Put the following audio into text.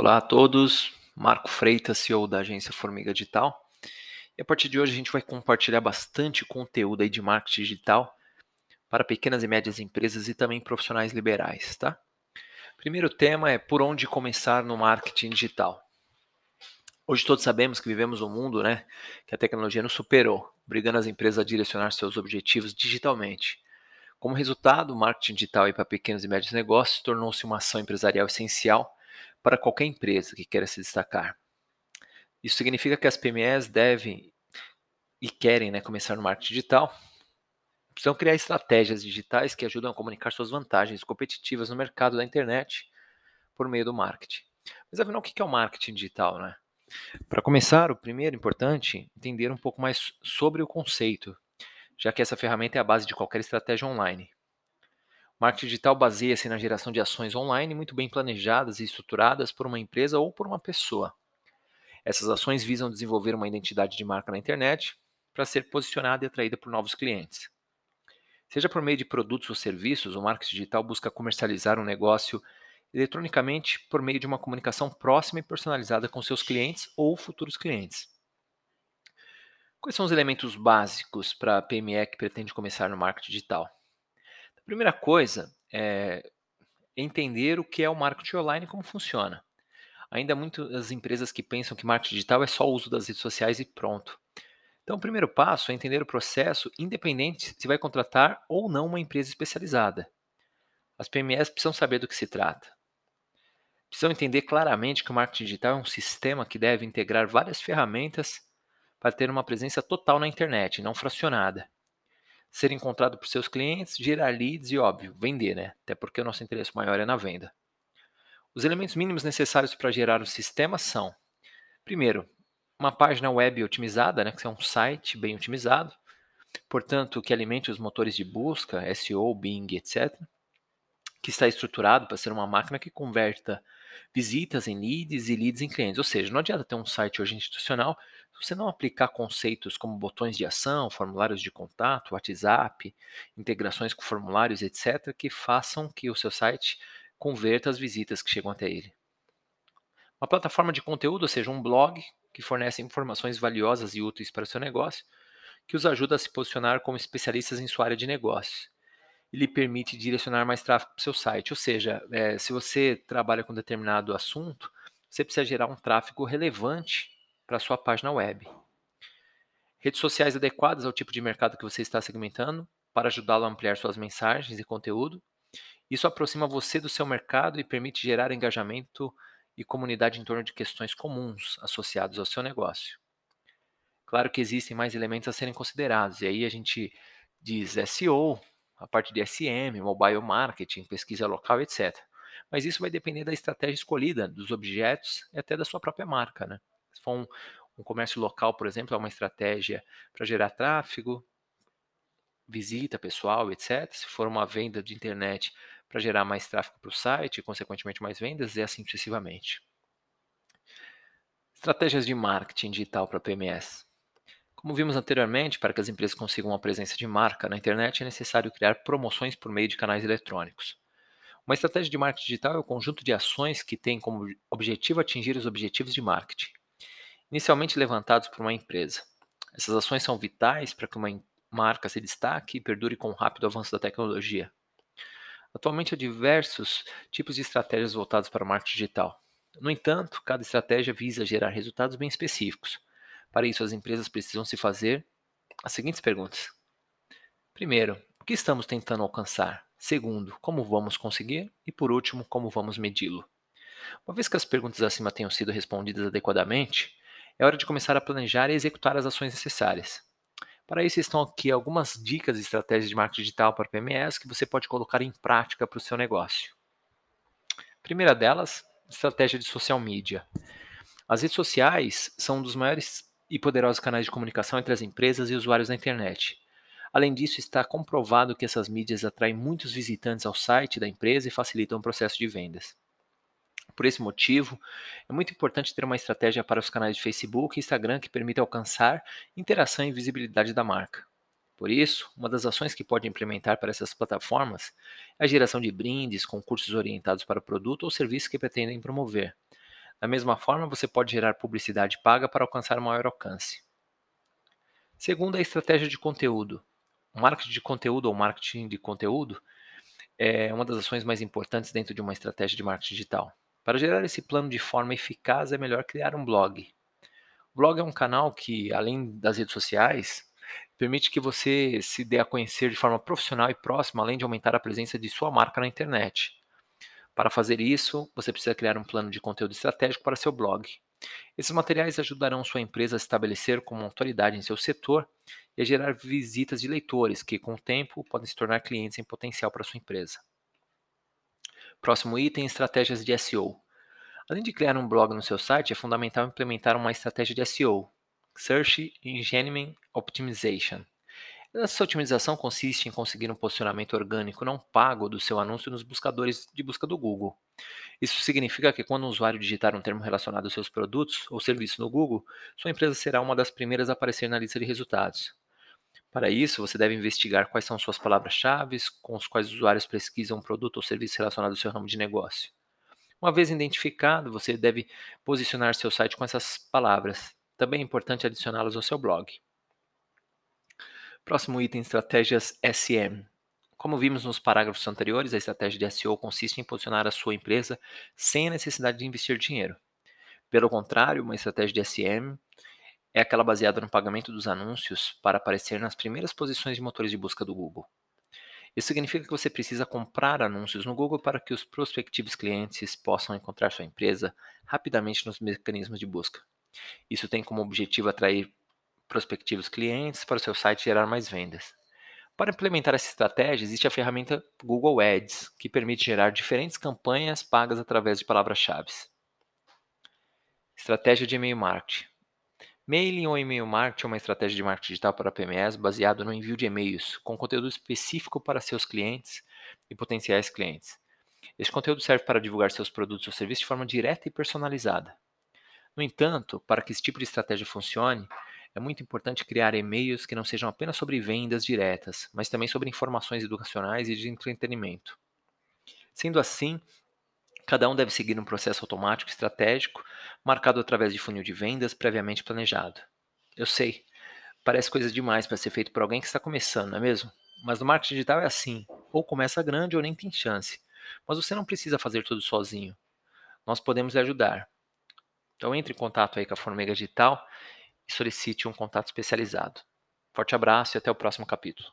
Olá a todos, Marco Freitas, CEO da agência Formiga Digital. E a partir de hoje a gente vai compartilhar bastante conteúdo aí de marketing digital para pequenas e médias empresas e também profissionais liberais, tá? Primeiro tema é por onde começar no marketing digital. Hoje todos sabemos que vivemos um mundo, né, que a tecnologia nos superou, obrigando as empresas a direcionar seus objetivos digitalmente. Como resultado, o marketing digital para pequenos e médios negócios tornou-se uma ação empresarial essencial para qualquer empresa que queira se destacar. Isso significa que as PMEs devem e querem né, começar no marketing digital, precisam criar estratégias digitais que ajudam a comunicar suas vantagens competitivas no mercado da internet por meio do marketing. Mas afinal, o que é o marketing digital? Né? Para começar, o primeiro importante entender um pouco mais sobre o conceito, já que essa ferramenta é a base de qualquer estratégia online. Marketing digital baseia-se na geração de ações online muito bem planejadas e estruturadas por uma empresa ou por uma pessoa. Essas ações visam desenvolver uma identidade de marca na internet para ser posicionada e atraída por novos clientes. Seja por meio de produtos ou serviços, o marketing digital busca comercializar um negócio eletronicamente por meio de uma comunicação próxima e personalizada com seus clientes ou futuros clientes. Quais são os elementos básicos para a PME que pretende começar no marketing digital? Primeira coisa é entender o que é o marketing online e como funciona. Ainda muitas empresas que pensam que marketing digital é só o uso das redes sociais e pronto. Então, o primeiro passo é entender o processo, independente se vai contratar ou não uma empresa especializada. As PMEs precisam saber do que se trata. Precisam entender claramente que o marketing digital é um sistema que deve integrar várias ferramentas para ter uma presença total na internet, não fracionada ser encontrado por seus clientes, gerar leads e, óbvio, vender, né? Até porque o nosso interesse maior é na venda. Os elementos mínimos necessários para gerar o sistema são: primeiro, uma página web otimizada, né, que é um site bem otimizado, portanto, que alimente os motores de busca, SEO, Bing, etc., que está estruturado para ser uma máquina que converta visitas em leads e leads em clientes. Ou seja, não adianta ter um site hoje institucional se você não aplicar conceitos como botões de ação, formulários de contato, WhatsApp, integrações com formulários, etc., que façam que o seu site converta as visitas que chegam até ele. Uma plataforma de conteúdo, ou seja, um blog que fornece informações valiosas e úteis para o seu negócio, que os ajuda a se posicionar como especialistas em sua área de negócio lhe permite direcionar mais tráfego para o seu site. Ou seja, é, se você trabalha com determinado assunto, você precisa gerar um tráfego relevante para a sua página web. Redes sociais adequadas ao tipo de mercado que você está segmentando para ajudá-lo a ampliar suas mensagens e conteúdo. Isso aproxima você do seu mercado e permite gerar engajamento e comunidade em torno de questões comuns associadas ao seu negócio. Claro que existem mais elementos a serem considerados, e aí a gente diz SEO, a parte de SM, mobile marketing, pesquisa local, etc. Mas isso vai depender da estratégia escolhida, dos objetos e até da sua própria marca. Né? Se for um, um comércio local, por exemplo, é uma estratégia para gerar tráfego, visita pessoal, etc. Se for uma venda de internet, para gerar mais tráfego para o site e, consequentemente, mais vendas, e assim sucessivamente. Estratégias de marketing digital para PMS. Como vimos anteriormente, para que as empresas consigam uma presença de marca na internet, é necessário criar promoções por meio de canais eletrônicos. Uma estratégia de marketing digital é o conjunto de ações que tem como objetivo atingir os objetivos de marketing, inicialmente levantados por uma empresa. Essas ações são vitais para que uma marca se destaque e perdure com o rápido avanço da tecnologia. Atualmente há diversos tipos de estratégias voltadas para o marketing digital. No entanto, cada estratégia visa gerar resultados bem específicos para isso, as empresas precisam se fazer as seguintes perguntas: primeiro, o que estamos tentando alcançar? Segundo, como vamos conseguir? E por último, como vamos medi-lo? Uma vez que as perguntas acima tenham sido respondidas adequadamente, é hora de começar a planejar e executar as ações necessárias. Para isso estão aqui algumas dicas e estratégias de marketing digital para PMEs que você pode colocar em prática para o seu negócio. Primeira delas, estratégia de social media. As redes sociais são um dos maiores e poderosos canais de comunicação entre as empresas e usuários da internet. Além disso, está comprovado que essas mídias atraem muitos visitantes ao site da empresa e facilitam o processo de vendas. Por esse motivo, é muito importante ter uma estratégia para os canais de Facebook e Instagram que permita alcançar interação e visibilidade da marca. Por isso, uma das ações que pode implementar para essas plataformas é a geração de brindes, concursos orientados para o produto ou serviço que pretendem promover, Da mesma forma, você pode gerar publicidade paga para alcançar maior alcance. Segundo, a estratégia de conteúdo. O marketing de conteúdo ou marketing de conteúdo é uma das ações mais importantes dentro de uma estratégia de marketing digital. Para gerar esse plano de forma eficaz, é melhor criar um blog. O blog é um canal que, além das redes sociais, permite que você se dê a conhecer de forma profissional e próxima, além de aumentar a presença de sua marca na internet. Para fazer isso, você precisa criar um plano de conteúdo estratégico para seu blog. Esses materiais ajudarão sua empresa a se estabelecer como autoridade em seu setor e a gerar visitas de leitores, que com o tempo podem se tornar clientes em potencial para sua empresa. Próximo item: estratégias de SEO. Além de criar um blog no seu site, é fundamental implementar uma estratégia de SEO, Search Engine Optimization. Essa otimização consiste em conseguir um posicionamento orgânico não pago do seu anúncio nos buscadores de busca do Google. Isso significa que quando um usuário digitar um termo relacionado aos seus produtos ou serviços no Google, sua empresa será uma das primeiras a aparecer na lista de resultados. Para isso, você deve investigar quais são suas palavras-chave com os quais os usuários pesquisam um produto ou serviço relacionado ao seu ramo de negócio. Uma vez identificado, você deve posicionar seu site com essas palavras, também é importante adicioná-los ao seu blog. Próximo item: estratégias SM. Como vimos nos parágrafos anteriores, a estratégia de SEO consiste em posicionar a sua empresa sem a necessidade de investir dinheiro. Pelo contrário, uma estratégia de SM é aquela baseada no pagamento dos anúncios para aparecer nas primeiras posições de motores de busca do Google. Isso significa que você precisa comprar anúncios no Google para que os prospectivos clientes possam encontrar sua empresa rapidamente nos mecanismos de busca. Isso tem como objetivo atrair prospectivos clientes para o seu site gerar mais vendas. Para implementar essa estratégia, existe a ferramenta Google Ads, que permite gerar diferentes campanhas pagas através de palavras-chave. Estratégia de e-mail marketing. Mailing ou e-mail marketing é uma estratégia de marketing digital para PMEs baseado no envio de e-mails com conteúdo específico para seus clientes e potenciais clientes. Este conteúdo serve para divulgar seus produtos ou serviços de forma direta e personalizada. No entanto, para que esse tipo de estratégia funcione, é muito importante criar e-mails que não sejam apenas sobre vendas diretas, mas também sobre informações educacionais e de entretenimento. Sendo assim, cada um deve seguir um processo automático estratégico, marcado através de funil de vendas previamente planejado. Eu sei, parece coisa demais para ser feito por alguém que está começando, não é mesmo? Mas no marketing digital é assim: ou começa grande ou nem tem chance. Mas você não precisa fazer tudo sozinho. Nós podemos lhe ajudar. Então entre em contato aí com a Formiga Digital e solicite um contato especializado. Forte abraço e até o próximo capítulo.